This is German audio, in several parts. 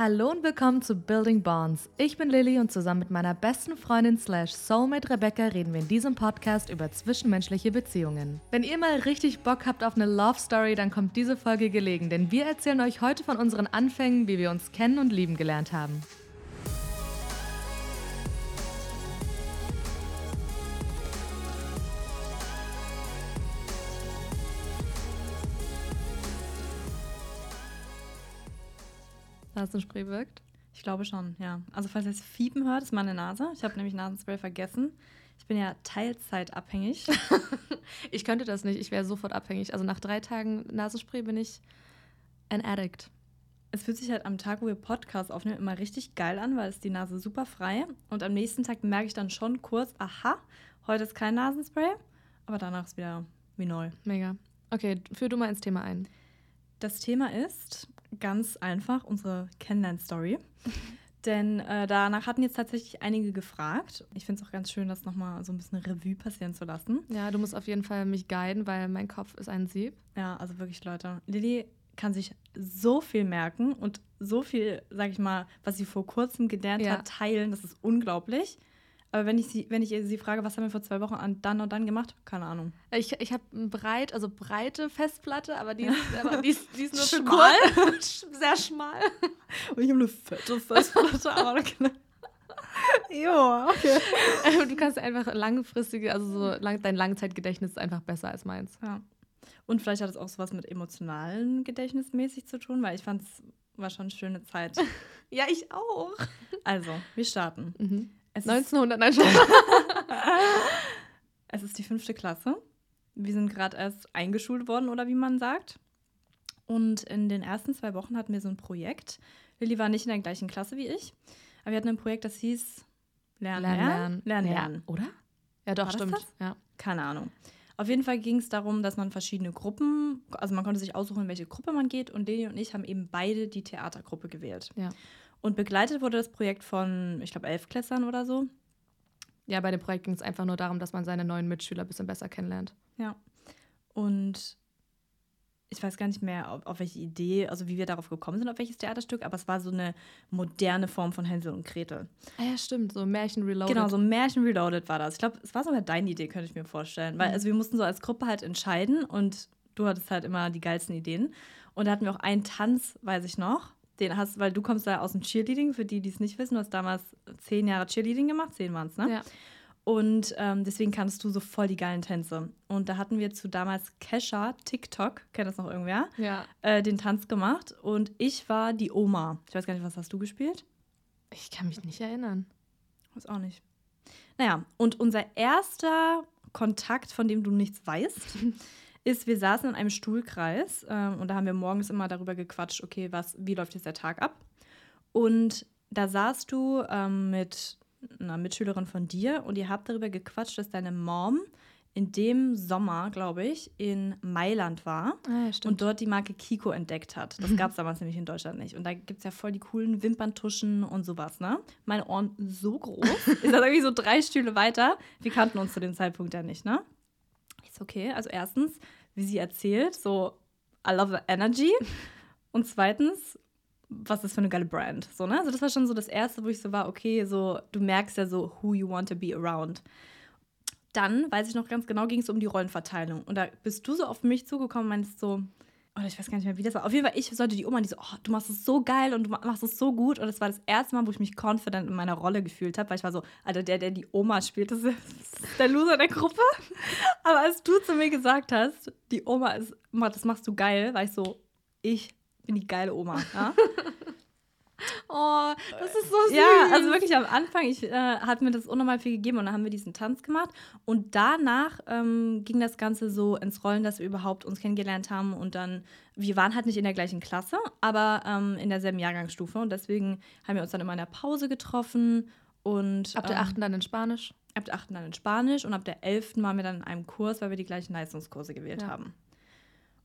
Hallo und willkommen zu Building Bonds. Ich bin Lilly und zusammen mit meiner besten Freundin slash Soulmate Rebecca reden wir in diesem Podcast über zwischenmenschliche Beziehungen. Wenn ihr mal richtig Bock habt auf eine Love Story, dann kommt diese Folge gelegen, denn wir erzählen euch heute von unseren Anfängen, wie wir uns kennen und lieben gelernt haben. Nasenspray wirkt? Ich glaube schon, ja. Also falls ihr es fiepen hört, ist meine Nase. Ich habe nämlich Nasenspray vergessen. Ich bin ja Teilzeitabhängig. ich könnte das nicht. Ich wäre sofort abhängig. Also nach drei Tagen Nasenspray bin ich ein Addict. Es fühlt sich halt am Tag, wo wir Podcasts aufnehmen, immer richtig geil an, weil es die Nase super frei. Und am nächsten Tag merke ich dann schon kurz, aha, heute ist kein Nasenspray. Aber danach ist wieder wie neu. Mega. Okay, führ du mal ins Thema ein. Das Thema ist ganz einfach unsere Kennenlern-Story. Denn äh, danach hatten jetzt tatsächlich einige gefragt. Ich finde es auch ganz schön, das nochmal so ein bisschen Revue passieren zu lassen. Ja, du musst auf jeden Fall mich guiden, weil mein Kopf ist ein Sieb. Ja, also wirklich, Leute. Lilly kann sich so viel merken und so viel, sag ich mal, was sie vor kurzem gelernt ja. hat, teilen. Das ist unglaublich. Aber wenn ich sie, wenn ich sie frage, was haben wir vor zwei Wochen an dann und dann gemacht, keine Ahnung. Ich, ich habe breit, also breite Festplatte, aber die ist, aber die ist, die ist nur schmal. Sehr schmal. Und ich habe eine fette Festplatte, aber Ja, okay. Du kannst einfach langfristige, also so lang, dein Langzeitgedächtnis ist einfach besser als meins. Ja. Und vielleicht hat es auch sowas mit emotionalen Gedächtnis mäßig zu tun, weil ich fand es war schon eine schöne Zeit. ja, ich auch. Also, wir starten. Mhm. Es 1900, nein, schon. es ist die fünfte Klasse. Wir sind gerade erst eingeschult worden, oder wie man sagt. Und in den ersten zwei Wochen hatten wir so ein Projekt. Lilly war nicht in der gleichen Klasse wie ich, aber wir hatten ein Projekt, das hieß Lernen, Lernen, Lernen. Lernen, oder? Ja, doch, war stimmt. Ja. Keine Ahnung. Auf jeden Fall ging es darum, dass man verschiedene Gruppen, also man konnte sich aussuchen, in welche Gruppe man geht. Und Lilly und ich haben eben beide die Theatergruppe gewählt. Ja. Und begleitet wurde das Projekt von, ich glaube, Elfklässlern oder so. Ja, bei dem Projekt ging es einfach nur darum, dass man seine neuen Mitschüler ein bisschen besser kennenlernt. Ja. Und ich weiß gar nicht mehr, auf, auf, welche Idee, also wie wir darauf gekommen sind, auf welches Theaterstück, aber es war so eine moderne Form von Hänsel und Gretel. Ah ja, stimmt, so Märchen Reloaded. Genau, so Märchen Reloaded war das. Ich glaube, es war sogar deine Idee, könnte ich mir vorstellen. Weil mhm. also wir mussten so als Gruppe halt entscheiden und du hattest halt immer die geilsten Ideen. Und da hatten wir auch einen Tanz, weiß ich noch. Den hast, weil du kommst da aus dem Cheerleading, für die, die es nicht wissen, du hast damals zehn Jahre Cheerleading gemacht, zehn waren es, ne? Ja. Und ähm, deswegen kannst du so voll die geilen Tänze. Und da hatten wir zu damals Kesha, TikTok, kennt das noch irgendwer? Ja. Äh, den Tanz gemacht. Und ich war die Oma. Ich weiß gar nicht, was hast du gespielt? Ich kann mich nicht erinnern. Weiß auch nicht. Naja, und unser erster Kontakt, von dem du nichts weißt, ist, wir saßen in einem Stuhlkreis ähm, und da haben wir morgens immer darüber gequatscht, okay, was, wie läuft jetzt der Tag ab? Und da saßt du ähm, mit einer Mitschülerin von dir und ihr habt darüber gequatscht, dass deine Mom in dem Sommer, glaube ich, in Mailand war ah, ja, und dort die Marke Kiko entdeckt hat. Das gab es damals nämlich in Deutschland nicht. Und da gibt es ja voll die coolen Wimperntuschen und sowas, ne? Meine Ohren so groß. ist das irgendwie so drei Stühle weiter. Wir kannten uns zu dem Zeitpunkt ja nicht, ne? Ist okay. Also erstens, wie sie erzählt, so I love the energy. Und zweitens, was ist für eine geile Brand. So, ne? Also das war schon so das Erste, wo ich so war, okay, so, du merkst ja so, who you want to be around. Dann, weiß ich noch ganz genau, ging es um die Rollenverteilung. Und da bist du so auf mich zugekommen und meinst so, oder ich weiß gar nicht mehr, wie das war. Auf jeden Fall, ich sollte die Oma, die so, oh, du machst es so geil und du machst es so gut. Und das war das erste Mal, wo ich mich confident in meiner Rolle gefühlt habe, weil ich war so, Alter, der, der die Oma spielt, das ist der Loser der Gruppe. Aber als du zu mir gesagt hast, die Oma ist, das machst du geil, war ich so, ich bin die geile Oma. Ja? Oh, das ist so süß. Ja, also wirklich am Anfang, ich äh, hat mir das unnormal viel gegeben und dann haben wir diesen Tanz gemacht und danach ähm, ging das Ganze so ins Rollen, dass wir überhaupt uns kennengelernt haben und dann, wir waren halt nicht in der gleichen Klasse, aber ähm, in derselben Jahrgangsstufe und deswegen haben wir uns dann immer in der Pause getroffen und ab der 8. Ähm, dann in Spanisch? Ab der 8. dann in Spanisch und ab der 11. waren wir dann in einem Kurs, weil wir die gleichen Leistungskurse gewählt ja. haben.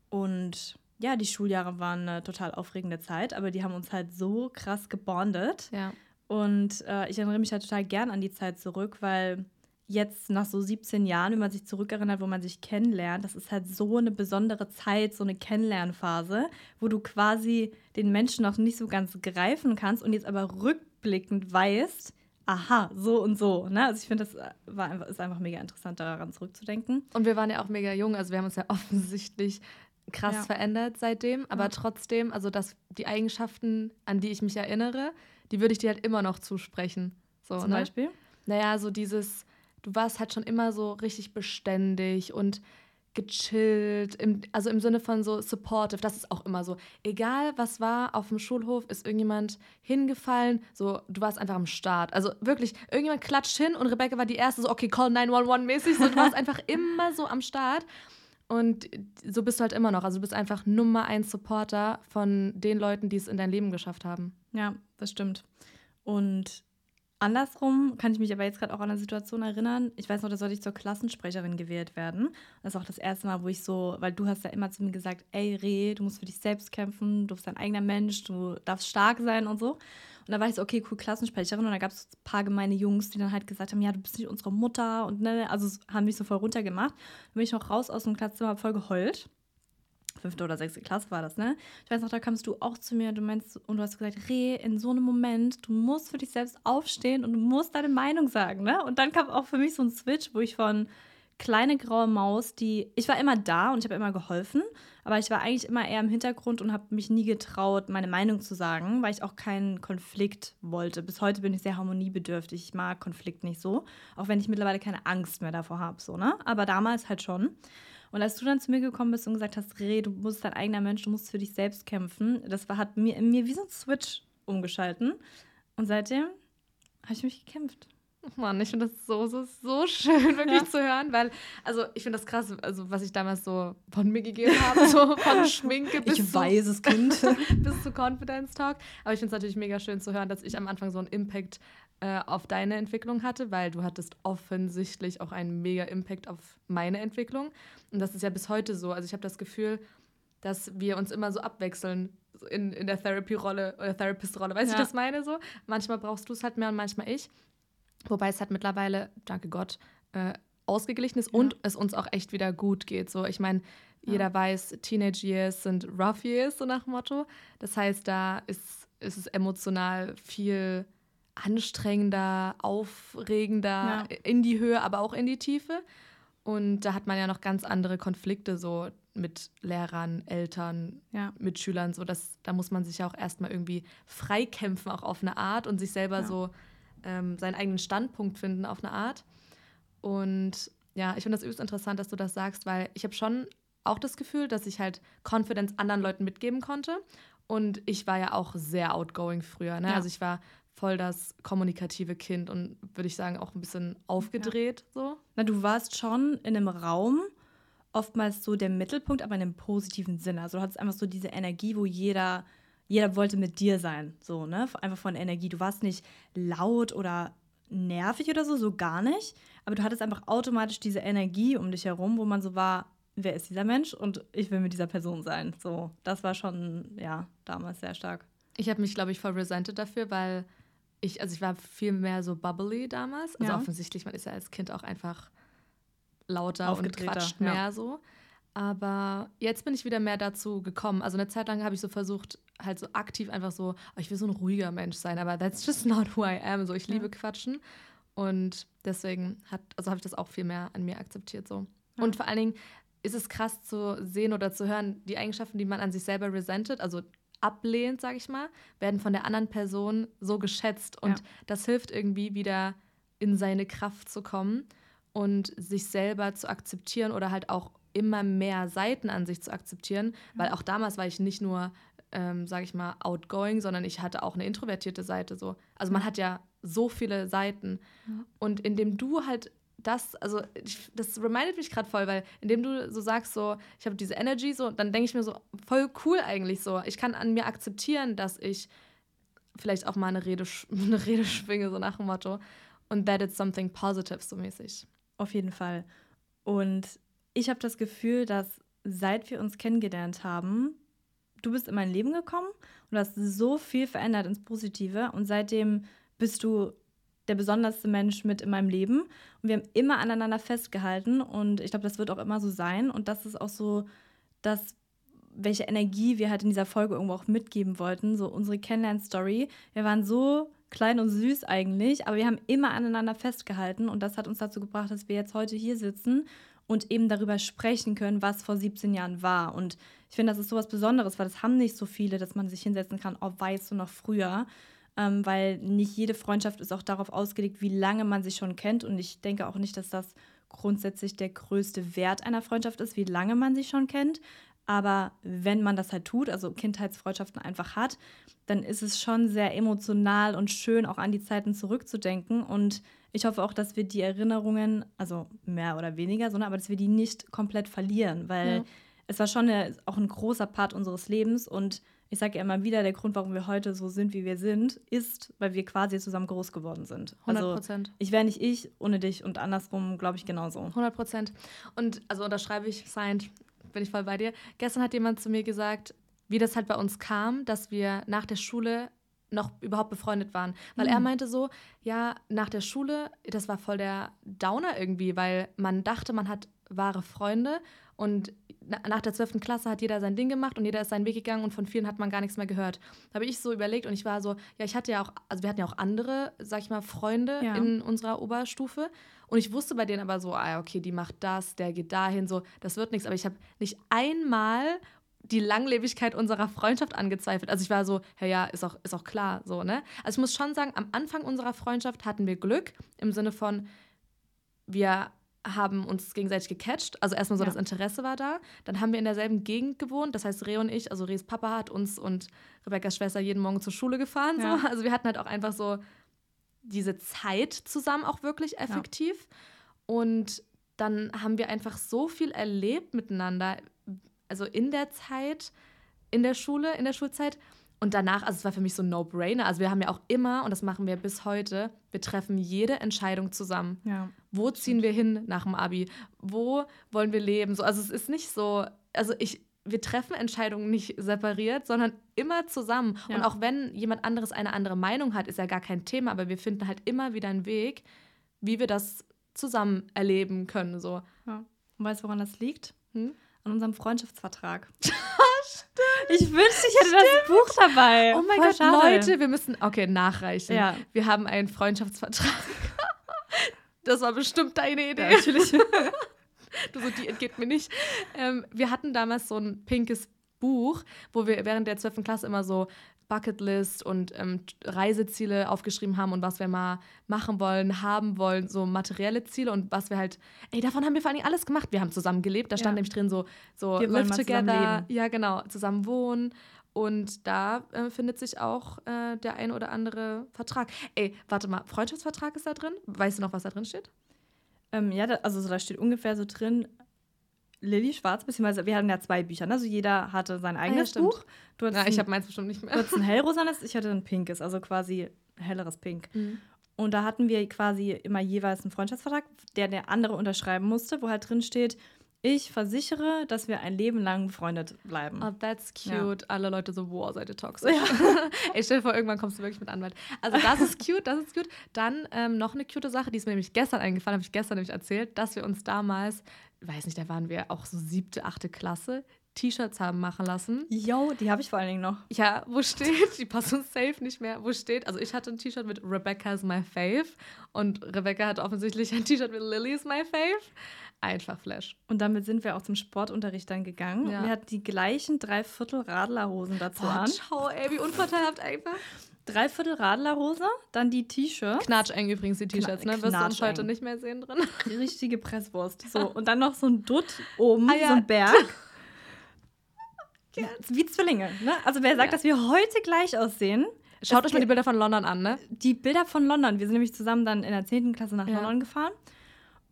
Und ja, die Schuljahre waren eine total aufregende Zeit, aber die haben uns halt so krass gebondet. Ja. Und äh, ich erinnere mich halt total gern an die Zeit zurück, weil jetzt nach so 17 Jahren, wenn man sich zurückerinnert, wo man sich kennenlernt, das ist halt so eine besondere Zeit, so eine Kennenlernphase, wo du quasi den Menschen noch nicht so ganz greifen kannst und jetzt aber rückblickend weißt, aha, so und so. Ne? Also ich finde, das war einfach, ist einfach mega interessant, daran zurückzudenken. Und wir waren ja auch mega jung, also wir haben uns ja offensichtlich krass ja. verändert seitdem, aber ja. trotzdem, also dass die Eigenschaften, an die ich mich erinnere, die würde ich dir halt immer noch zusprechen. So, Zum ne? Beispiel? Naja, so dieses, du warst halt schon immer so richtig beständig und gechillt, im, also im Sinne von so supportive, das ist auch immer so. Egal was war auf dem Schulhof, ist irgendjemand hingefallen, so du warst einfach am Start. Also wirklich, irgendjemand klatscht hin und Rebecca war die erste, so okay, call 911 mäßig, so du warst einfach immer so am Start. Und so bist du halt immer noch. Also du bist einfach Nummer eins Supporter von den Leuten, die es in dein Leben geschafft haben. Ja, das stimmt. Und Andersrum kann ich mich aber jetzt gerade auch an eine Situation erinnern. Ich weiß noch, da sollte ich zur Klassensprecherin gewählt werden. Das ist auch das erste Mal, wo ich so, weil du hast ja immer zu mir gesagt, ey Reh, du musst für dich selbst kämpfen, du bist ein eigener Mensch, du darfst stark sein und so. Und da war ich so, okay, cool, Klassensprecherin. Und da gab es ein paar gemeine Jungs, die dann halt gesagt haben, ja, du bist nicht unsere Mutter und ne, also haben mich so voll runtergemacht. Dann bin ich noch raus aus dem Klassenzimmer, voll geheult fünfte oder sechste Klasse war das, ne? Ich weiß noch, da kamst du auch zu mir und du meinst, und du hast gesagt, Reh, in so einem Moment, du musst für dich selbst aufstehen und du musst deine Meinung sagen, ne? Und dann kam auch für mich so ein Switch, wo ich von kleine graue Maus, die, ich war immer da und ich habe immer geholfen, aber ich war eigentlich immer eher im Hintergrund und habe mich nie getraut, meine Meinung zu sagen, weil ich auch keinen Konflikt wollte. Bis heute bin ich sehr harmoniebedürftig. Ich mag Konflikt nicht so, auch wenn ich mittlerweile keine Angst mehr davor habe, so, ne? Aber damals halt schon. Und als du dann zu mir gekommen bist und gesagt hast, Reh, du musst dein eigener Mensch, du musst für dich selbst kämpfen, das war, hat mir in mir wie so ein Switch umgeschalten. Und seitdem habe ich mich gekämpft. Mann, ich finde das so, so, so schön, wirklich ja. zu hören, weil, also ich finde das krass, also was ich damals so von mir gegeben habe, so von Schminke bis ich zu, weiß es, Kind. bis zu Confidence Talk. Aber ich finde es natürlich mega schön zu hören, dass ich am Anfang so einen Impact äh, auf deine Entwicklung hatte, weil du hattest offensichtlich auch einen mega Impact auf meine Entwicklung. Und das ist ja bis heute so. Also ich habe das Gefühl, dass wir uns immer so abwechseln in, in der Therapy-Rolle oder Therapist-Rolle. Weißt du, ja. ich das meine so? Manchmal brauchst du es halt mehr und manchmal ich. Wobei es halt mittlerweile, danke Gott, äh, ausgeglichen ist ja. und es uns auch echt wieder gut geht. So, ich meine, jeder ja. weiß, Teenage Years sind rough years, so nach Motto. Das heißt, da ist, ist es emotional viel anstrengender, aufregender ja. in die Höhe, aber auch in die Tiefe. Und da hat man ja noch ganz andere Konflikte so mit Lehrern, Eltern, ja. Mitschülern, so dass da muss man sich ja auch erstmal irgendwie freikämpfen, auch auf eine Art und sich selber so ähm, seinen eigenen Standpunkt finden auf eine Art. Und ja, ich finde das übelst interessant, dass du das sagst, weil ich habe schon auch das Gefühl, dass ich halt Confidence anderen Leuten mitgeben konnte. Und ich war ja auch sehr outgoing früher. Ne? Ja. Also ich war voll das kommunikative Kind und würde ich sagen auch ein bisschen aufgedreht ja. so. Na, du warst schon in einem Raum oftmals so der Mittelpunkt, aber in einem positiven Sinne. Also du hattest einfach so diese Energie, wo jeder jeder wollte mit dir sein, so, ne? Einfach von Energie. Du warst nicht laut oder nervig oder so, so gar nicht, aber du hattest einfach automatisch diese Energie um dich herum, wo man so war, wer ist dieser Mensch und ich will mit dieser Person sein. So, das war schon ja, damals sehr stark. Ich habe mich glaube ich voll resented dafür, weil ich, also ich war viel mehr so bubbly damals. Also ja. offensichtlich, man ist ja als Kind auch einfach lauter und quatscht mehr ja. so. Aber jetzt bin ich wieder mehr dazu gekommen. Also eine Zeit lang habe ich so versucht, halt so aktiv einfach so, oh, ich will so ein ruhiger Mensch sein, aber that's just not who I am. So, ich liebe ja. Quatschen. Und deswegen hat, also habe ich das auch viel mehr an mir akzeptiert. So. Ja. Und vor allen Dingen ist es krass zu sehen oder zu hören, die Eigenschaften, die man an sich selber resentet, also ablehnt, sage ich mal, werden von der anderen Person so geschätzt. Und ja. das hilft irgendwie wieder in seine Kraft zu kommen und sich selber zu akzeptieren oder halt auch immer mehr Seiten an sich zu akzeptieren, weil auch damals war ich nicht nur, ähm, sage ich mal, outgoing, sondern ich hatte auch eine introvertierte Seite so. Also man hat ja so viele Seiten und indem du halt das, also ich, das remindet mich gerade voll, weil indem du so sagst, so, ich habe diese Energy, so, dann denke ich mir so, voll cool eigentlich so. Ich kann an mir akzeptieren, dass ich vielleicht auch mal eine Rede, eine Rede schwinge, so nach dem Motto. Und that it's something positive, so mäßig. Auf jeden Fall. Und ich habe das Gefühl, dass seit wir uns kennengelernt haben, du bist in mein Leben gekommen und hast so viel verändert ins Positive und seitdem bist du der besonderste Mensch mit in meinem Leben. Und wir haben immer aneinander festgehalten. Und ich glaube, das wird auch immer so sein. Und das ist auch so das, welche Energie wir halt in dieser Folge irgendwo auch mitgeben wollten. So unsere Kennenlern-Story. Wir waren so klein und süß eigentlich, aber wir haben immer aneinander festgehalten. Und das hat uns dazu gebracht, dass wir jetzt heute hier sitzen und eben darüber sprechen können, was vor 17 Jahren war. Und ich finde, das ist so was Besonderes, weil das haben nicht so viele, dass man sich hinsetzen kann, oh, weißt du noch früher. Ähm, weil nicht jede Freundschaft ist auch darauf ausgelegt, wie lange man sich schon kennt. Und ich denke auch nicht, dass das grundsätzlich der größte Wert einer Freundschaft ist, wie lange man sich schon kennt. Aber wenn man das halt tut, also Kindheitsfreundschaften einfach hat, dann ist es schon sehr emotional und schön, auch an die Zeiten zurückzudenken. Und ich hoffe auch, dass wir die Erinnerungen, also mehr oder weniger, sondern aber dass wir die nicht komplett verlieren, weil ja. es war schon eine, auch ein großer Part unseres Lebens und ich sage ja immer wieder, der Grund, warum wir heute so sind, wie wir sind, ist, weil wir quasi zusammen groß geworden sind. 100 Prozent. Also, ich wäre nicht ich ohne dich und andersrum, glaube ich, genauso. 100 Prozent. Und also unterschreibe ich, signed, bin ich voll bei dir. Gestern hat jemand zu mir gesagt, wie das halt bei uns kam, dass wir nach der Schule noch überhaupt befreundet waren. Weil mhm. er meinte so, ja, nach der Schule, das war voll der Downer irgendwie, weil man dachte, man hat wahre Freunde und nach der 12. Klasse hat jeder sein Ding gemacht und jeder ist seinen Weg gegangen und von vielen hat man gar nichts mehr gehört. Da habe ich so überlegt und ich war so, ja, ich hatte ja auch, also wir hatten ja auch andere, sag ich mal, Freunde ja. in unserer Oberstufe und ich wusste bei denen aber so, ah, okay, die macht das, der geht dahin, so, das wird nichts. Aber ich habe nicht einmal die Langlebigkeit unserer Freundschaft angezweifelt. Also ich war so, ja, ja, ist auch, ist auch klar, so, ne? Also ich muss schon sagen, am Anfang unserer Freundschaft hatten wir Glück im Sinne von, wir haben uns gegenseitig gecatcht. Also erstmal so ja. das Interesse war da. Dann haben wir in derselben Gegend gewohnt. Das heißt, Reh und ich, also Rehs Papa hat uns und Rebekkas Schwester jeden Morgen zur Schule gefahren. Ja. So. Also wir hatten halt auch einfach so diese Zeit zusammen auch wirklich effektiv. Ja. Und dann haben wir einfach so viel erlebt miteinander also in der Zeit, in der Schule, in der Schulzeit. Und danach, also es war für mich so ein No-Brainer. Also wir haben ja auch immer, und das machen wir bis heute, wir treffen jede Entscheidung zusammen. Ja, Wo ziehen wir hin nach dem Abi? Wo wollen wir leben? So, also es ist nicht so, also ich, wir treffen Entscheidungen nicht separiert, sondern immer zusammen. Ja. Und auch wenn jemand anderes eine andere Meinung hat, ist ja gar kein Thema, aber wir finden halt immer wieder einen Weg, wie wir das zusammen erleben können. So. Ja. Und weißt du, woran das liegt? Hm? An unserem Freundschaftsvertrag. ich wünschte, ich hätte Stimmt. das Buch dabei. Oh mein Voll Gott, schade. Leute, wir müssen, okay, nachreichen. Ja. Wir haben einen Freundschaftsvertrag. das war bestimmt deine Idee. Ja, natürlich. du so, die entgeht mir nicht. Ähm, wir hatten damals so ein pinkes Buch, wo wir während der 12. Klasse immer so Bucketlist und ähm, Reiseziele aufgeschrieben haben und was wir mal machen wollen, haben wollen, so materielle Ziele und was wir halt, ey, davon haben wir vor allem alles gemacht. Wir haben zusammen gelebt, da stand ja. nämlich drin so, so wir live together, ja genau, zusammen wohnen und da äh, findet sich auch äh, der ein oder andere Vertrag. Ey, warte mal, Freundschaftsvertrag ist da drin? Weißt du noch, was da drin steht? Ähm, ja, da, also da steht ungefähr so drin, Lilly Schwarz, beziehungsweise wir hatten ja zwei Bücher, ne? also jeder hatte sein eigenes ah, ja, Buch. Du ja, ich habe meins bestimmt nicht mehr. Du hattest ein hellrosanes, ich hatte ein pinkes, also quasi helleres Pink. Mhm. Und da hatten wir quasi immer jeweils einen Freundschaftsvertrag, der der andere unterschreiben musste, wo halt drin steht, ich versichere, dass wir ein Leben lang befreundet bleiben. Oh, that's cute. Ja. Alle Leute so, wow, seid ihr toxisch. Ja. ich stell dir vor, irgendwann kommst du wirklich mit Anwalt. Also das ist cute, das ist cute. Dann ähm, noch eine cute Sache, die ist mir nämlich gestern eingefallen, habe ich gestern nämlich erzählt, dass wir uns damals weiß nicht, da waren wir auch so siebte, achte Klasse, T-Shirts haben machen lassen. Jo, die habe ich vor allen Dingen noch. Ja, wo steht, die passen safe nicht mehr, wo steht, also ich hatte ein T-Shirt mit Rebecca's my fave und Rebecca hat offensichtlich ein T-Shirt mit Lily's my fave. Einfach Flash. Und damit sind wir auch zum Sportunterricht dann gegangen. Ja. Wir hatten die gleichen Dreiviertel Radlerhosen dazu Boah, an. Schau, ey, wie unvorteilhaft einfach. Dreiviertel Radlerhose, dann die T-Shirts. Knatscheng übrigens die T-Shirts, ne? Wirst du uns heute nicht mehr sehen drin. Die richtige Presswurst. So, und dann noch so ein Dutt oben, ah, ja. so ein Berg. Wie Zwillinge, ne? Also wer sagt, ja. dass wir heute gleich aussehen, Schaut euch mal die Bilder von London an, ne? Die Bilder von London. Wir sind nämlich zusammen dann in der 10. Klasse nach. London gefahren.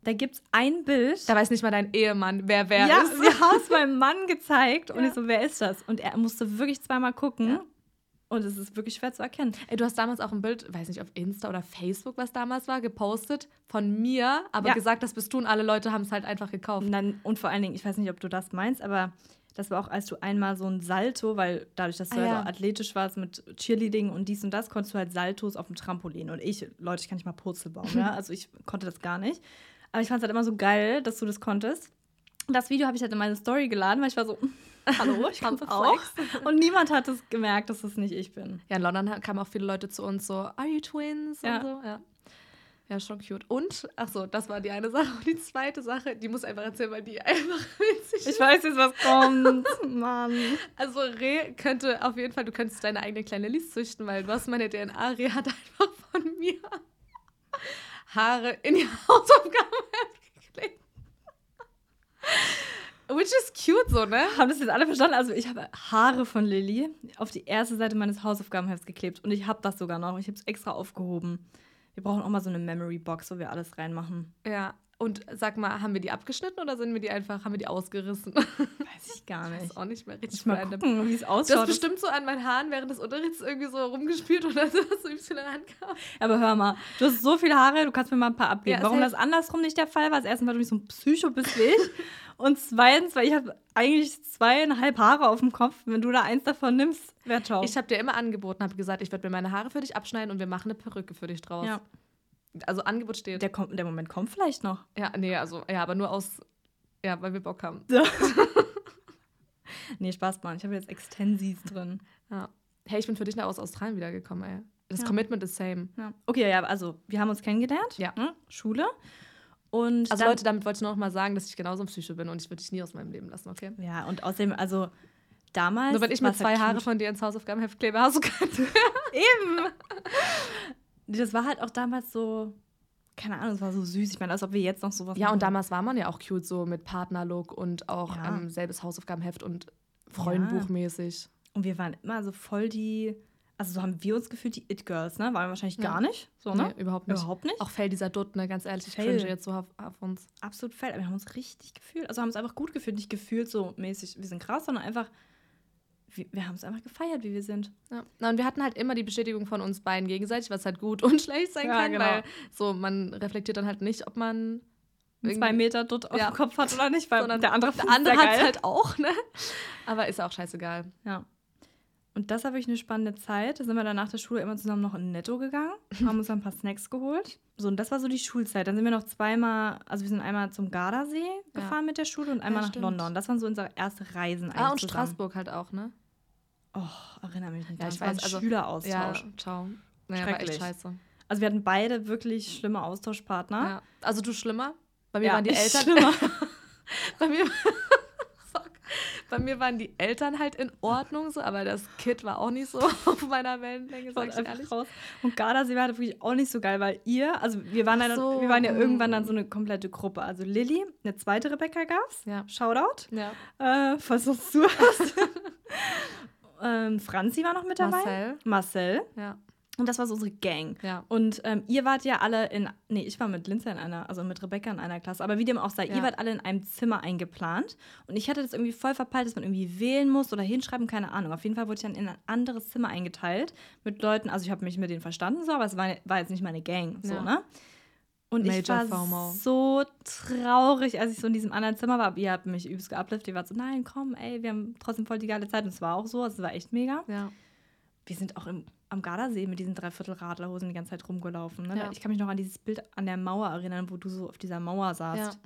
Da gibt es ein Bild. Da weiß nicht mal dein Ehemann, wer wer ja, ist. Ja, wir haben es meinem Mann gezeigt und ich so, wer ist das? Und er musste wirklich zweimal gucken. Und es ist wirklich schwer zu erkennen. Ey, du hast damals auch ein Bild, weiß nicht, auf Insta oder Facebook, was damals war, gepostet von mir, aber ja. gesagt, das bist du und alle Leute haben es halt einfach gekauft. Und, dann, und vor allen Dingen, ich weiß nicht, ob du das meinst, aber Das war auch, als du einmal so ein Salto, weil dadurch, dass du Ah, ja. ja. so athletisch warst mit Cheerleading und dies und das, konntest du halt Saltos auf dem Trampolin. Und ich, Leute, ich kann nicht mal Purzelbaum, ja. Also ich konnte das gar nicht. Aber ich fand es halt immer so geil, dass du das konntest. Das Video habe ich halt in meine Story geladen, weil ich war so, hallo, ich kann auch. Und niemand hat es gemerkt, dass es nicht ich bin. Ja, in London kamen auch viele Leute zu uns so, are you twins? Ja. Und so, ja. Ja, schon cute. Und, ach so, das war die eine Sache. Und die zweite Sache, die muss einfach erzählen, weil die einfach witzig Ich weiß jetzt, was kommt. Mann. Also Reh könnte auf jeden Fall, du könntest deine eigene kleine Lies züchten, weil du hast meine DNA. Reh hat einfach von mir Haare in die Hausaufgaben geklebt. Which is cute so, ne? Haben das jetzt alle verstanden? Also ich habe Haare von Lilly auf die erste Seite meines Hausaufgabenhefts geklebt. Und ich habe das sogar noch. Ich habe es extra aufgehoben. Wir brauchen auch mal so eine Memory Box, wo wir alles reinmachen. Ja. Und sag mal, haben wir die abgeschnitten oder sind wir die einfach, haben wir die ausgerissen? Weiß ich gar Das nicht. ist auch nicht mehr richtig Ich mal gucken, wie es Du ausschaut. hast bestimmt so an meinen Haaren während des Unterrichts irgendwie so rumgespielt oder so, dass so ein bisschen ankam. Aber hör mal, du hast so viele Haare, du kannst mir mal ein paar abgeben. Ja, Warum das andersrum nicht der Fall war, ist erstens, weil du nicht so ein Psycho bist wie ich. Und zweitens, weil ich habe eigentlich zweieinhalb Haare auf dem Kopf. Wenn du da eins davon nimmst, wäre ciao. Ich habe dir immer angeboten, habe gesagt, ich werde mir meine Haare für dich abschneiden und wir machen eine Perücke für dich draus. ja. Also Angebot steht. der, kommt, der Moment kommt vielleicht noch. Ja, nee, also, ja, aber nur aus, ja, weil wir Bock haben. Nee, Spaß, Mann. Ich habe jetzt Extensis drin. Ja. Hey, ich bin für dich nach aus Australien wiedergekommen, ey. Das Ja. Commitment ist same. Ja. Okay, ja, also wir haben uns kennengelernt. Ja. Ne? Schule. Und Also dann, Leute, damit wollte ich nur noch mal sagen, dass ich genauso ein Psycho bin und ich würde dich nie aus meinem Leben lassen, okay? Ja, und außerdem, also damals. Nur wenn ich mir war's zwei halt Haare cute. von dir ins Hausaufgabenheft klebe, hast du keine. Eben. das war halt auch damals so. Keine Ahnung, es war so süß. Ich meine, als ob wir jetzt noch sowas Ja, machen. und damals war man ja auch cute, so mit Partnerlook und auch Ja. ähm, selbes Hausaufgabenheft und Freundbuchmäßig. Und wir waren immer so voll die. Also so haben wir uns gefühlt, die It-Girls, ne? Waren wir wahrscheinlich Ja. gar nicht. So, ne? Nee, überhaupt nicht. Überhaupt nicht. Auch Fell dieser Dutt, ne, ganz ehrlich, ich Fail. cringe jetzt so auf, auf uns. absolut fällt. Aber wir haben uns richtig gefühlt. Also haben uns einfach gut gefühlt. Nicht gefühlt so mäßig, wir sind krass, sondern einfach. Wir, wir haben es einfach gefeiert, wie wir sind. Ja. Na, und wir hatten halt immer die Bestätigung von uns beiden gegenseitig, was halt gut und schlecht sein Ja, kann, genau. weil so man reflektiert dann halt nicht, ob man zwei Meter dort auf Ja. dem Kopf hat oder nicht, weil sondern der andere der andere hat geil. halt auch, ne? Aber ist auch scheißegal. Ja. Und das habe ich eine spannende Zeit. Da sind wir dann nach der Schule immer zusammen noch in Netto gegangen, haben uns dann ein paar Snacks geholt. So, und das war so die Schulzeit. Dann sind wir noch zweimal, also wir sind einmal zum Gardasee gefahren mit der Schule und einmal nach stimmt. London. Das waren so unsere erste Reisen Ah, und zusammen. Straßburg halt auch, ne? Oh, erinnere mich nicht. Ja, dran. ich war ein also- Ja, Schüleraustausch. ciao. Naja, war echt Schrecklich. scheiße. Also wir hatten beide wirklich schlimme Austauschpartner. Ja. Also du schlimmer? Bei mir Ja, waren die Eltern. schlimmer. bei, mir. bei mir waren die Eltern halt in Ordnung, so, aber das Kid war auch nicht so auf meiner Wellenlänge, sag ich ehrlich. raus. Und Gardasee war halt wirklich auch nicht so geil, weil ihr, also wir waren, dann, so. wir waren ja irgendwann dann so eine komplette Gruppe. Also Lilly, eine zweite Rebecca gab's. Ja. Shoutout. Ja. Äh, falls du zuhörst. ähm, Franzi war noch mit dabei. Marcel. Marcel. Ja. Und das war so unsere Gang. Ja. Und ähm, ihr wart ja alle in, nee, ich war mit Lindsay in einer, also mit Rebecca in einer Klasse, aber wie dem auch sei, Ja. ihr wart alle in einem Zimmer eingeplant. Und ich hatte das irgendwie voll verpeilt, dass man irgendwie wählen muss oder hinschreiben, keine Ahnung. Auf jeden Fall wurde ich dann in ein anderes Zimmer eingeteilt mit Leuten, also ich habe mich mit denen verstanden, so, aber es war, war jetzt nicht meine Gang, so, Ja. ne? Und ich Major war FOMO. so traurig, als ich so in diesem anderen Zimmer war. Aber ihr habt mich übelst geupliftet. Ihr wart so, nein, komm, ey, wir haben trotzdem voll die geile Zeit. Und es war auch so, also es war echt mega. Ja. Wir sind auch im, am Gardasee mit diesen Dreiviertel-Radlerhosen die ganze Zeit rumgelaufen. Ne? Ja. Ich kann mich noch an dieses Bild an der Mauer erinnern, wo du so auf dieser Mauer ja. saßt.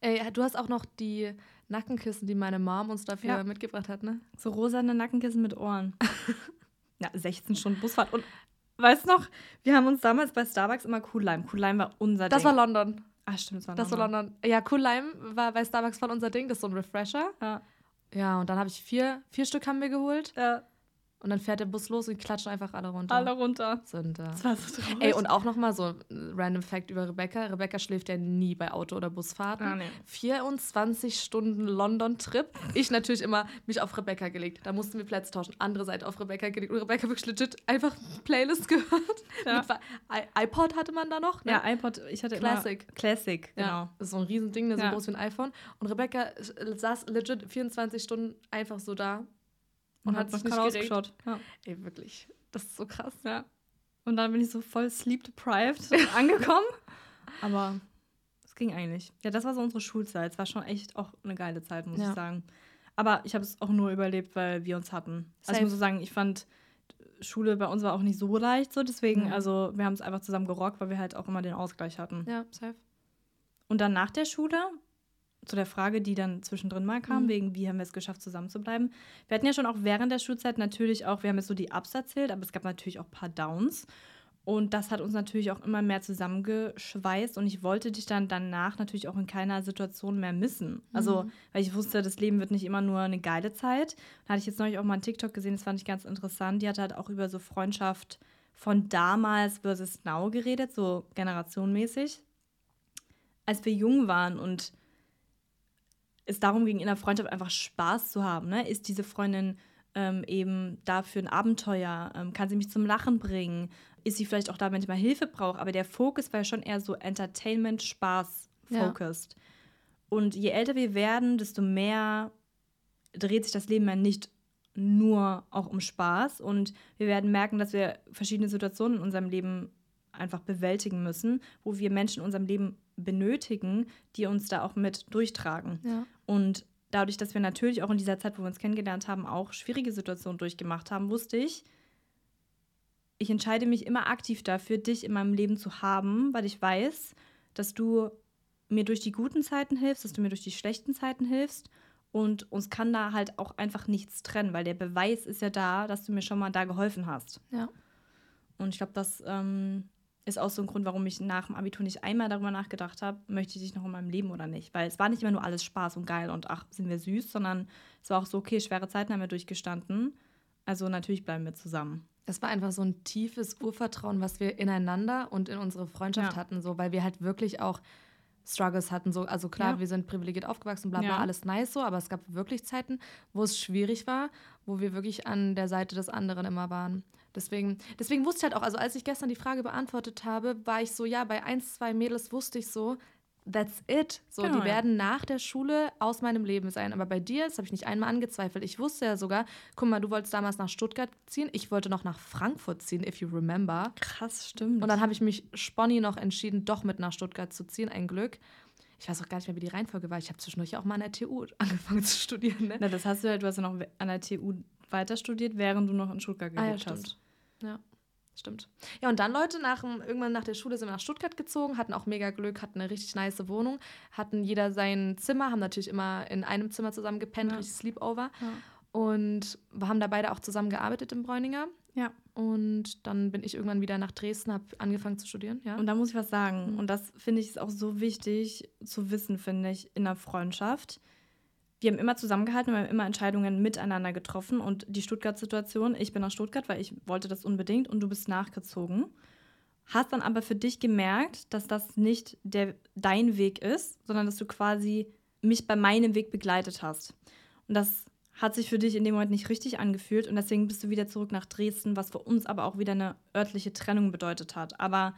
Ey, du hast auch noch die Nackenkissen, die meine Mom uns dafür Ja. mitgebracht hat, ne? So rosane Nackenkissen mit Ohren. ja, 16 Stunden Busfahrt. Und weißt du noch, wir haben uns damals bei Starbucks immer Cool Lime. Cool Lime war unser Das Ding. war London. Ah, stimmt, das war Das war London. Ja, Cool Lime war bei Starbucks voll unser Ding. Das ist so ein Refresher. Ja. Ja, und dann habe ich vier, vier Stück haben wir geholt. Ja, Und dann fährt der Bus los und klatschen einfach alle runter. alle runter. sind da. Das war so traurig. Ey, und auch noch mal so ein random Fact über Rebecca. Rebecca schläft ja nie bei Auto- oder Busfahrten. Ah, nee. 24 Stunden London-Trip. Ich natürlich immer mich auf Rebecca gelegt. Da mussten wir Plätze tauschen. Andere Seite auf Rebecca gelegt. Und Rebecca wirklich legit einfach Playlist gehört. Ja. I iPod hatte man da noch. Ne? Ja, iPod, ich hatte Classic. immer Classic, genau. Ja, das ist so ein Riesending, der so Ja. groß wie ein iPhone. Und Rebecca äh, saß legit 24 Stunden einfach so da und, hat sich nicht gerade ausgeschaut. Ja. Ey, wirklich. Das ist so krass. ja. Und dann bin ich so voll sleep deprived angekommen. Aber es ging eigentlich. Ja, das war so unsere Schulzeit. Es war schon echt auch eine geile Zeit, muss Ja. ich sagen. Aber ich habe es auch nur überlebt, weil wir uns hatten. Also ich muss so sagen, ich fand Schule bei uns war auch nicht so leicht, so deswegen, mhm. also wir haben es einfach zusammen gerockt, weil wir halt auch immer den Ausgleich hatten. Ja, safe. Und dann nach der Schule, zu der Frage, die dann zwischendrin mal kam, mhm. wegen wie haben wir es geschafft, zusammen zu bleiben. Wir hatten ja schon auch während der Schulzeit natürlich auch, wir haben jetzt so die Ups erzählt, aber es gab natürlich auch ein paar Downs. Und das hat uns natürlich auch immer mehr zusammengeschweißt. Und ich wollte dich dann danach natürlich auch in keiner Situation mehr missen. Also, mhm. weil ich wusste, das Leben wird nicht immer nur eine geile Zeit. Da hatte ich jetzt neulich auch mal einen TikTok gesehen, das fand ich ganz interessant. Die hat halt auch über so Freundschaft von damals versus now geredet, so generationenmäßig. Als wir jung waren und es darum ging, in der Freundschaft einfach Spaß zu haben, ne? Ist diese Freundin ähm, eben da für ein Abenteuer? Ähm, kann sie mich zum Lachen bringen? ist sie vielleicht auch da, wenn ich mal Hilfe brauche, aber der Fokus war ja schon eher so Entertainment, Spaß, focused. Ja. Und je älter wir werden, desto mehr dreht sich das Leben ja nicht nur auch um Spaß und wir werden merken, dass wir verschiedene Situationen in unserem Leben einfach bewältigen müssen, wo wir Menschen in unserem Leben benötigen, die uns da auch mit durchtragen. Ja. Und dadurch, dass wir natürlich auch in dieser Zeit, wo wir uns kennengelernt haben, auch schwierige Situationen durchgemacht haben, wusste ich, ich entscheide mich immer aktiv dafür, dich in meinem Leben zu haben, weil ich weiß, dass du mir durch die guten Zeiten hilfst, dass du mir durch die schlechten Zeiten hilfst. Und uns kann da halt auch einfach nichts trennen, weil der Beweis ist ja da, dass du mir schon mal da geholfen hast. Ja. Und ich glaube, das ähm, ist auch so ein Grund, warum ich nach dem Abitur nicht einmal darüber nachgedacht habe, möchte ich dich noch in meinem Leben oder nicht. Weil es war nicht immer nur alles Spaß und geil und ach, sind wir süß, sondern es war auch so, okay, schwere Zeiten haben wir durchgestanden. Also natürlich bleiben wir zusammen es war einfach so ein tiefes Urvertrauen, was wir ineinander und in unsere Freundschaft ja. hatten, so, weil wir halt wirklich auch Struggles hatten. So, also klar, ja. wir sind privilegiert aufgewachsen, bla bla, ja. alles nice so, aber es gab wirklich Zeiten, wo es schwierig war, wo wir wirklich an der Seite des anderen immer waren. Deswegen, deswegen wusste ich halt auch, also als ich gestern die Frage beantwortet habe, war ich so, ja, bei ein, zwei Mädels wusste ich so, that's it. So, genau, die werden nach der Schule aus meinem Leben sein. Aber bei dir, das habe ich nicht einmal angezweifelt. Ich wusste ja sogar, guck mal, du wolltest damals nach Stuttgart ziehen. Ich wollte noch nach Frankfurt ziehen, if you remember. Krass, stimmt. Und dann habe ich mich sponny noch entschieden, doch mit nach Stuttgart zu ziehen. Ein Glück. Ich weiß auch gar nicht mehr, wie die Reihenfolge war. Ich habe zwischendurch auch mal an der TU angefangen zu studieren. Ne? Na, das hast du ja, du hast ja noch an der TU weiter studiert, während du noch in Stuttgart gelebt ah, ja, hast. Ja. Stimmt. Ja, und dann Leute, nach, irgendwann nach der Schule sind wir nach Stuttgart gezogen, hatten auch mega Glück, hatten eine richtig nice Wohnung, hatten jeder sein Zimmer, haben natürlich immer in einem Zimmer zusammen gepennt, ja. richtig Sleepover. Ja. Und wir haben da beide auch zusammen gearbeitet im Bräuninger. Ja. Und dann bin ich irgendwann wieder nach Dresden, habe angefangen zu studieren. Ja. Und da muss ich was sagen. Mhm. Und das finde ich ist auch so wichtig zu wissen, finde ich, in der Freundschaft wir haben immer zusammengehalten, wir haben immer Entscheidungen miteinander getroffen. Und die Stuttgart-Situation, ich bin nach Stuttgart, weil ich wollte das unbedingt und du bist nachgezogen. Hast dann aber für dich gemerkt, dass das nicht der, dein Weg ist, sondern dass du quasi mich bei meinem Weg begleitet hast. Und das hat sich für dich in dem Moment nicht richtig angefühlt und deswegen bist du wieder zurück nach Dresden, was für uns aber auch wieder eine örtliche Trennung bedeutet hat. Aber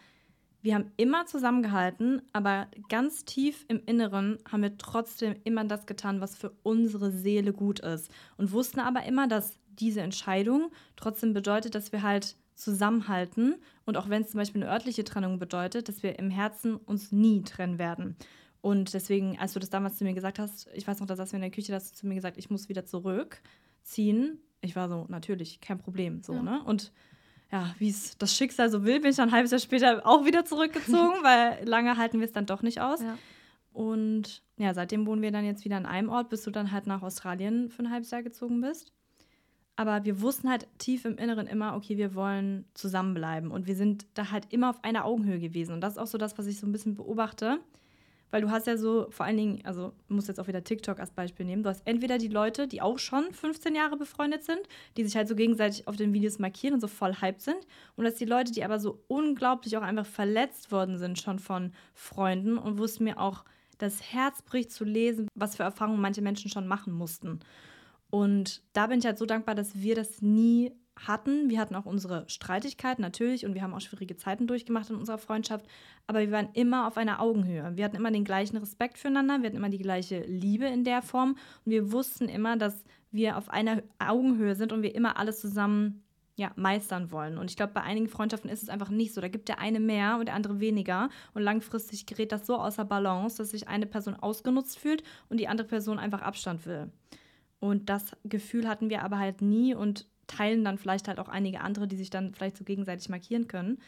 wir haben immer zusammengehalten, aber ganz tief im Inneren haben wir trotzdem immer das getan, was für unsere Seele gut ist. Und wussten aber immer, dass diese Entscheidung trotzdem bedeutet, dass wir halt zusammenhalten. Und auch wenn es zum Beispiel eine örtliche Trennung bedeutet, dass wir im Herzen uns nie trennen werden. Und deswegen, als du das damals zu mir gesagt hast, ich weiß noch, da saßen wir in der Küche, da hast du zu mir gesagt, ich muss wieder zurückziehen. Ich war so, natürlich, kein Problem. So, ja. ne? Und ja, wie es das Schicksal so will, bin ich dann ein halbes Jahr später auch wieder zurückgezogen, weil lange halten wir es dann doch nicht aus. Ja. Und ja, seitdem wohnen wir dann jetzt wieder an einem Ort, bis du dann halt nach Australien für ein halbes Jahr gezogen bist. Aber wir wussten halt tief im Inneren immer, okay, wir wollen zusammenbleiben. Und wir sind da halt immer auf einer Augenhöhe gewesen. Und das ist auch so das, was ich so ein bisschen beobachte. Weil du hast ja so, vor allen Dingen, also muss jetzt auch wieder TikTok als Beispiel nehmen. Du hast entweder die Leute, die auch schon 15 Jahre befreundet sind, die sich halt so gegenseitig auf den Videos markieren und so voll hyped sind. Und das die Leute, die aber so unglaublich auch einfach verletzt worden sind schon von Freunden und wo es mir auch das Herz bricht zu lesen, was für Erfahrungen manche Menschen schon machen mussten. Und da bin ich halt so dankbar, dass wir das nie hatten. Wir hatten auch unsere Streitigkeiten natürlich und wir haben auch schwierige Zeiten durchgemacht in unserer Freundschaft, aber wir waren immer auf einer Augenhöhe. Wir hatten immer den gleichen Respekt füreinander, wir hatten immer die gleiche Liebe in der Form und wir wussten immer, dass wir auf einer Augenhöhe sind und wir immer alles zusammen ja, meistern wollen. Und ich glaube, bei einigen Freundschaften ist es einfach nicht so. Da gibt der eine mehr und der andere weniger. Und langfristig gerät das so außer Balance, dass sich eine Person ausgenutzt fühlt und die andere Person einfach Abstand will. Und das Gefühl hatten wir aber halt nie und teilen dann vielleicht halt auch einige andere, die sich dann vielleicht so gegenseitig markieren können.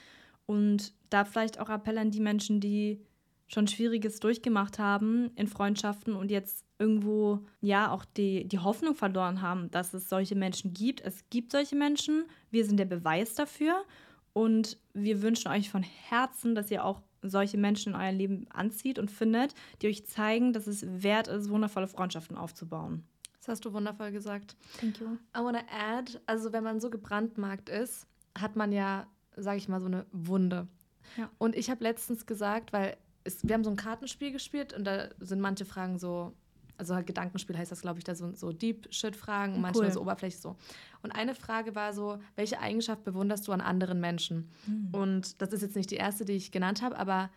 Und da vielleicht auch Appell an die Menschen, die schon Schwieriges durchgemacht haben in Freundschaften und jetzt irgendwo ja auch die, die Hoffnung verloren haben, dass es solche Menschen gibt. Es gibt solche Menschen, wir sind der Beweis dafür und wir wünschen euch von Herzen, dass ihr auch solche Menschen in euer Leben anzieht und findet, die euch zeigen, dass es wert ist, wundervolle Freundschaften aufzubauen. Das hast du wundervoll gesagt. Thank you. I wanna add, also wenn man so gebrandmarkt ist, hat man ja, sage ich mal, so eine Wunde. Ja. Und ich habe letztens gesagt, weil es, wir haben so ein Kartenspiel gespielt und da sind manche Fragen so, also halt Gedankenspiel heißt das, glaube ich, da so, so Deep-Shit-Fragen und manche Cool. so oberflächlich so. Und eine Frage war so, welche Eigenschaft bewunderst du an anderen Menschen? Hm. Und das ist jetzt nicht die erste, die ich genannt habe, aber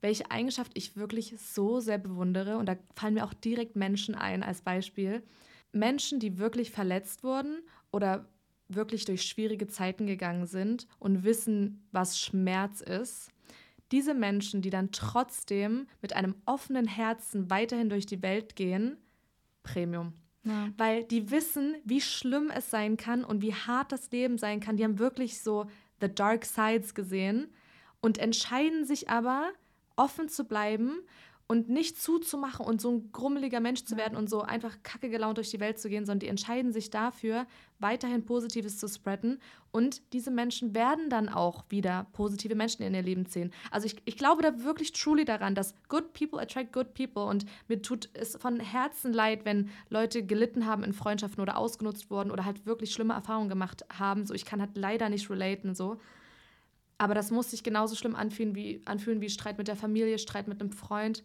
welche Eigenschaft ich wirklich so sehr bewundere, und da fallen mir auch direkt Menschen ein als Beispiel. Menschen, die wirklich verletzt wurden oder wirklich durch schwierige Zeiten gegangen sind und wissen, was Schmerz ist. Diese Menschen, die dann trotzdem mit einem offenen Herzen weiterhin durch die Welt gehen, Premium. Ja. Weil die wissen, wie schlimm es sein kann und wie hart das Leben sein kann. Die haben wirklich so the dark sides gesehen und entscheiden sich aber, offen zu bleiben und nicht zuzumachen und so ein grummeliger Mensch zu werden und so einfach kacke gelaunt durch die Welt zu gehen, sondern die entscheiden sich dafür, weiterhin Positives zu spreaden. Und diese Menschen werden dann auch wieder positive Menschen in ihr Leben ziehen. Also ich, ich glaube da wirklich truly daran, dass good people attract good people. Und mir tut es von Herzen leid, wenn Leute gelitten haben in Freundschaften oder ausgenutzt wurden oder halt wirklich schlimme Erfahrungen gemacht haben. So, ich kann halt leider nicht relaten so. Aber das muss sich genauso schlimm anfühlen wie, anfühlen wie Streit mit der Familie, Streit mit einem Freund.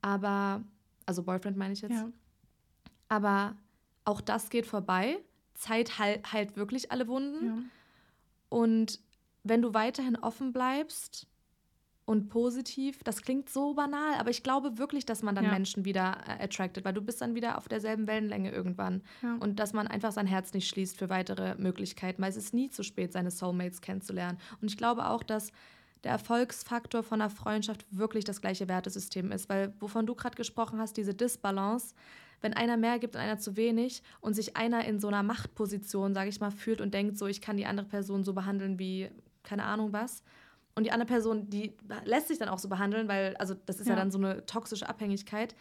Aber, also Boyfriend meine ich jetzt. Ja. Aber auch das geht vorbei. Zeit heilt, heilt wirklich alle Wunden. Ja. Und wenn du weiterhin offen bleibst und positiv, das klingt so banal, aber ich glaube wirklich, dass man dann Ja. Menschen wieder äh, attracted, weil du bist dann wieder auf derselben Wellenlänge irgendwann. Ja. Und dass man einfach sein Herz nicht schließt für weitere Möglichkeiten, weil es ist nie zu spät, seine Soulmates kennenzulernen. Und ich glaube auch, dass der Erfolgsfaktor von einer Freundschaft wirklich das gleiche Wertesystem ist, weil wovon du gerade gesprochen hast, diese Disbalance, wenn einer mehr gibt und einer zu wenig und sich einer in so einer Machtposition, sage ich mal, fühlt und denkt, so ich kann die andere Person so behandeln wie keine Ahnung was. Und die andere Person, die lässt sich dann auch so behandeln, weil, also das ist ja, Ja. dann so eine toxische Abhängigkeit.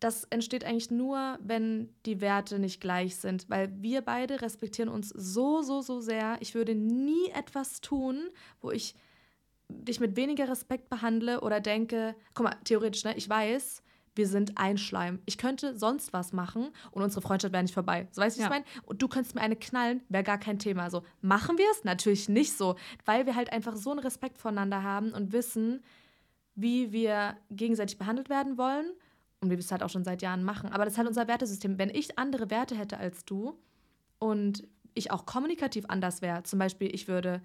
Das entsteht eigentlich nur, wenn die Werte nicht gleich sind, weil wir beide respektieren uns so, so, so sehr. Ich würde nie etwas tun, wo ich dich mit weniger Respekt behandle oder denke, guck mal, theoretisch, ne, ich weiß, wir sind ein Schleim. Ich könnte sonst was machen und unsere Freundschaft wäre nicht vorbei. So weißt du, was Ja. ich meine? Und du könntest mir eine knallen, wäre gar kein Thema. So, machen wir es? Natürlich nicht so, weil wir halt einfach so einen Respekt voneinander haben und wissen, wie wir gegenseitig behandelt werden wollen und wie wir es halt auch schon seit Jahren machen. Aber das ist halt unser Wertesystem. Wenn ich andere Werte hätte als du und ich auch kommunikativ anders wäre, zum Beispiel ich würde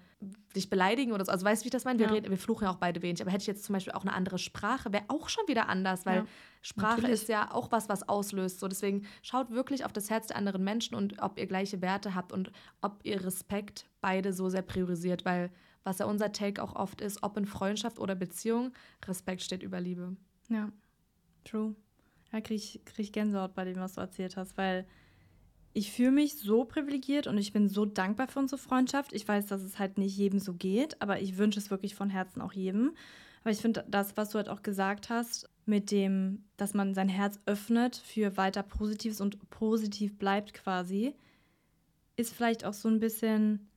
dich beleidigen oder so, also weißt du, wie ich das meine? Wir, Ja. reden, wir fluchen ja auch beide wenig, aber hätte ich jetzt zum Beispiel auch eine andere Sprache, wäre auch schon wieder anders, weil Ja, Sprache natürlich. ist ja auch was, was auslöst. So, deswegen schaut wirklich auf das Herz der anderen Menschen und ob ihr gleiche Werte habt und ob ihr Respekt beide so sehr priorisiert, weil was ja unser Take auch oft ist, ob in Freundschaft oder Beziehung, Respekt steht über Liebe. Ja, true. Da kriege ich, krieg ich Gänsehaut bei dem, was du erzählt hast, weil ich fühle mich so privilegiert und ich bin so dankbar für unsere Freundschaft. Ich weiß, dass es halt nicht jedem so geht, aber ich wünsche es wirklich von Herzen auch jedem. Aber ich finde, das, was du halt auch gesagt hast, mit dem, dass man sein Herz öffnet für weiter Positives und positiv bleibt quasi, ist vielleicht auch so ein bisschen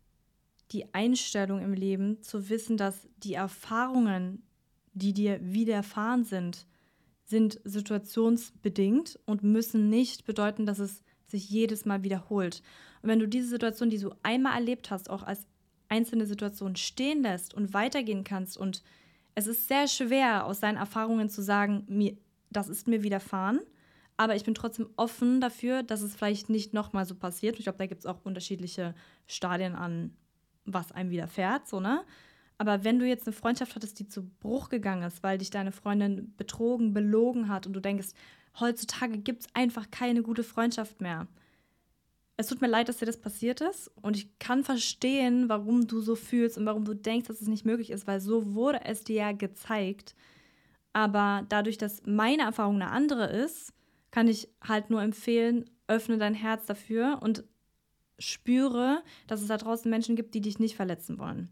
die Einstellung im Leben, zu wissen, dass die Erfahrungen, die dir widerfahren sind, sind situationsbedingt und müssen nicht bedeuten, dass es sich jedes Mal wiederholt. Und wenn du diese Situation, die du einmal erlebt hast, auch als einzelne Situation stehen lässt und weitergehen kannst und es ist sehr schwer, aus seinen Erfahrungen zu sagen, mir, das ist mir widerfahren, aber ich bin trotzdem offen dafür, dass es vielleicht nicht nochmal so passiert. Ich glaube, da gibt es auch unterschiedliche Stadien an, was einem widerfährt, so, ne? Aber wenn du jetzt eine Freundschaft hattest, die zu Bruch gegangen ist, weil dich deine Freundin betrogen, belogen hat und du denkst, heutzutage gibt es einfach keine gute Freundschaft mehr. Es tut mir leid, dass dir das passiert ist und ich kann verstehen, warum du so fühlst und warum du denkst, dass es nicht möglich ist, weil so wurde es dir ja gezeigt. Aber dadurch, dass meine Erfahrung eine andere ist, kann ich halt nur empfehlen, öffne dein Herz dafür und spüre, dass es da draußen Menschen gibt, die dich nicht verletzen wollen.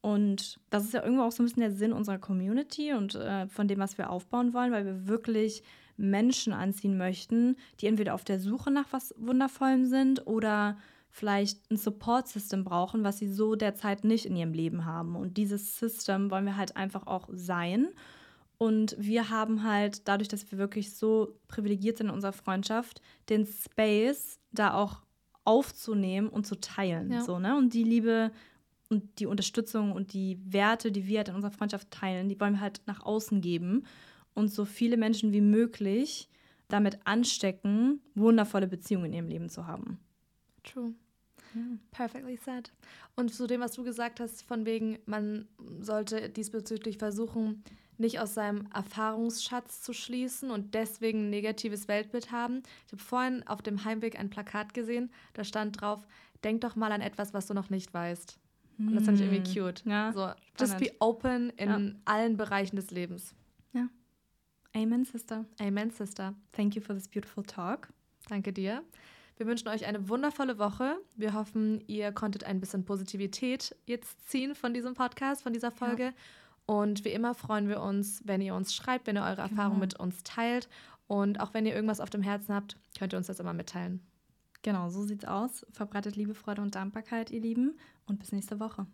Und das ist ja irgendwo auch so ein bisschen der Sinn unserer Community und äh, von dem, was wir aufbauen wollen, weil wir wirklich Menschen anziehen möchten, die entweder auf der Suche nach was Wundervollem sind oder vielleicht ein Support-System brauchen, was sie so derzeit nicht in ihrem Leben haben. Und dieses System wollen wir halt einfach auch sein. Und wir haben halt, dadurch, dass wir wirklich so privilegiert sind in unserer Freundschaft, den Space da auch aufzunehmen und zu teilen. Ja. So, ne? Und die Liebe und die Unterstützung und die Werte, die wir halt in unserer Freundschaft teilen, die wollen wir halt nach außen geben und so viele Menschen wie möglich damit anstecken, wundervolle Beziehungen in ihrem Leben zu haben. True. Perfectly said. Und zu dem, was du gesagt hast, von wegen, man sollte diesbezüglich versuchen, nicht aus seinem Erfahrungsschatz zu schließen und deswegen ein negatives Weltbild haben. Ich habe vorhin auf dem Heimweg ein Plakat gesehen, da stand drauf, denk doch mal an etwas, was du noch nicht weißt. Und das fand ich irgendwie hm. cute. Ja, so, just be open in ja. allen Bereichen des Lebens. Amen, Sister. Amen, Sister. Thank you for this beautiful talk. Danke dir. Wir wünschen euch eine wundervolle Woche. Wir hoffen, ihr konntet ein bisschen Positivität jetzt ziehen von diesem Podcast, von dieser Folge. Ja. Und wie immer freuen wir uns, wenn ihr uns schreibt, wenn ihr eure genau. Erfahrungen mit uns teilt. Und auch wenn ihr irgendwas auf dem Herzen habt, könnt ihr uns das immer mitteilen. Genau, so sieht's aus. Verbreitet Liebe, Freude und Dankbarkeit, ihr Lieben. Und bis nächste Woche.